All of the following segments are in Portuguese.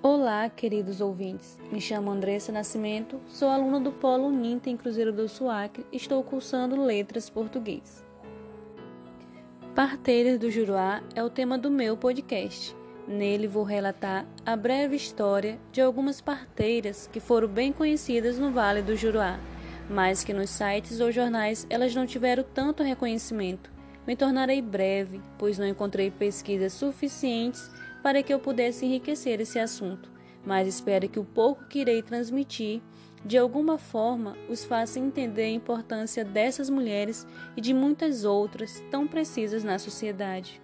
Olá, queridos ouvintes. Me chamo Andressa Nascimento, sou aluna do Polo Uninter em Cruzeiro do Suacre e estou cursando Letras Português. Parteiras do Juruá é o tema do meu podcast. Nele vou relatar a breve história de algumas parteiras que foram bem conhecidas no Vale do Juruá, mas que nos sites ou jornais elas não tiveram tanto reconhecimento. Me tornarei breve, pois não encontrei pesquisas suficientes para que eu pudesse enriquecer esse assunto, mas espero que o pouco que irei transmitir, de alguma forma, os faça entender a importância dessas mulheres e de muitas outras tão precisas na sociedade.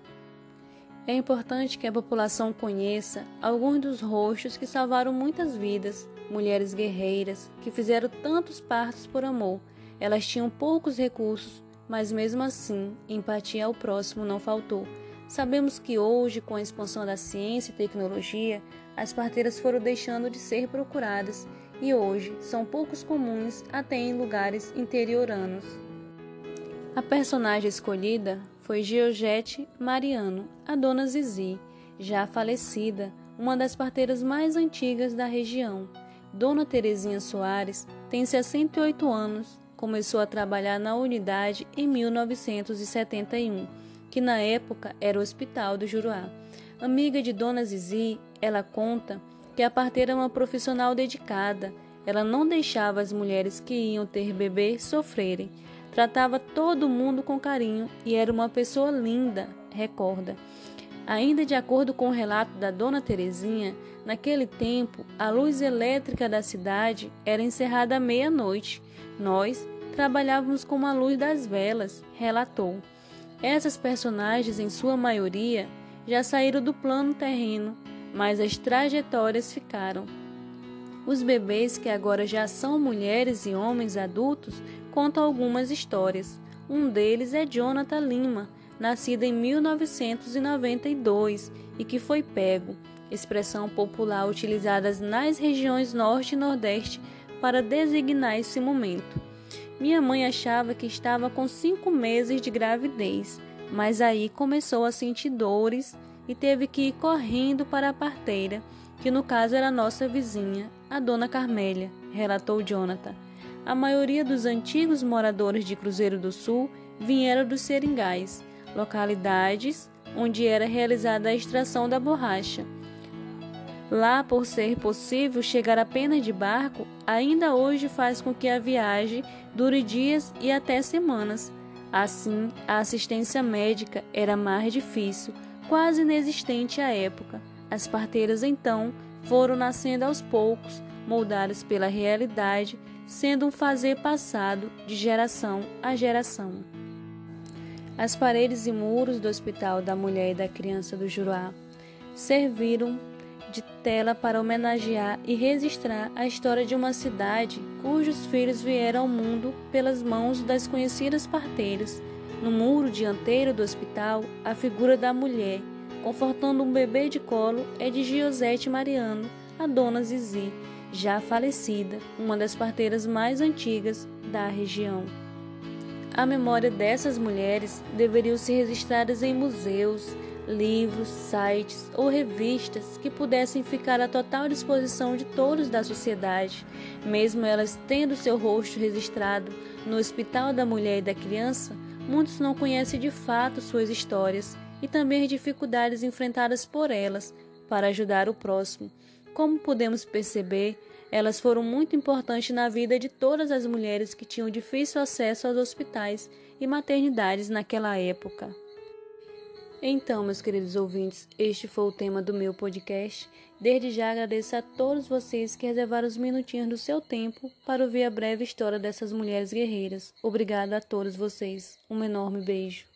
É importante que a população conheça alguns dos rostos que salvaram muitas vidas, mulheres guerreiras que fizeram tantos partos por amor. Elas tinham poucos recursos, mas mesmo assim, empatia ao próximo não faltou. Sabemos que hoje, com a expansão da ciência e tecnologia, as parteiras foram deixando de ser procuradas e hoje são poucos comuns até em lugares interioranos. A personagem escolhida foi Georgette Mariano, a dona Zizi, já falecida, uma das parteiras mais antigas da região. Dona Terezinha Soares tem 68 anos, começou a trabalhar na unidade em 1971 que na época era o Hospital do Juruá. Amiga de Dona Zizi, ela conta que a parteira é uma profissional dedicada. Ela não deixava as mulheres que iam ter bebê sofrerem. Tratava todo mundo com carinho e era uma pessoa linda, recorda. Ainda de acordo com o relato da dona Terezinha, naquele tempo a luz elétrica da cidade era encerrada à meia-noite. Nós trabalhávamos com a luz das velas, relatou. Essas personagens, em sua maioria, já saíram do plano terreno, mas as trajetórias ficaram. Os bebês, que agora já são mulheres e homens adultos, contam algumas histórias. Um deles é Jonathan Lima, nascido em 1992 e que foi pego, expressão popular utilizada nas regiões Norte e Nordeste para designar esse momento. Minha mãe achava que estava com cinco meses de gravidez, mas aí começou a sentir dores e teve que ir correndo para a parteira, que no caso era nossa vizinha, a dona Carmélia, relatou Jonathan. A maioria dos antigos moradores de Cruzeiro do Sul vieram dos seringais, localidades onde era realizada a extração da borracha. Lá, por ser possível chegar apenas de barco, ainda hoje faz com que a viagem dure dias e até semanas. Assim, a assistência médica era mais difícil, quase inexistente à época. As parteiras então foram nascendo aos poucos, moldadas pela realidade, sendo um fazer passado de geração a geração. As paredes e muros do Hospital da Mulher e da Criança do Juruá serviram de tela para homenagear e registrar a história de uma cidade cujos filhos vieram ao mundo pelas mãos das conhecidas parteiras. No muro dianteiro do hospital, a figura da mulher, confortando um bebê de colo, é de Giosete Mariano, a dona Zizi, já falecida, uma das parteiras mais antigas da região. A memória dessas mulheres deveriam ser registradas em museus, livros, sites ou revistas que pudessem ficar à total disposição de todos da sociedade, mesmo elas tendo seu rosto registrado no Hospital da Mulher e da Criança, muitos não conhecem de fato suas histórias e também as dificuldades enfrentadas por elas para ajudar o próximo. Como podemos perceber, elas foram muito importantes na vida de todas as mulheres que tinham difícil acesso aos hospitais e maternidades naquela época. Então, meus queridos ouvintes, este foi o tema do meu podcast. Desde já agradeço a todos vocês que reservaram os minutinhos do seu tempo para ouvir a breve história dessas mulheres guerreiras. Obrigada a todos vocês. Um enorme beijo.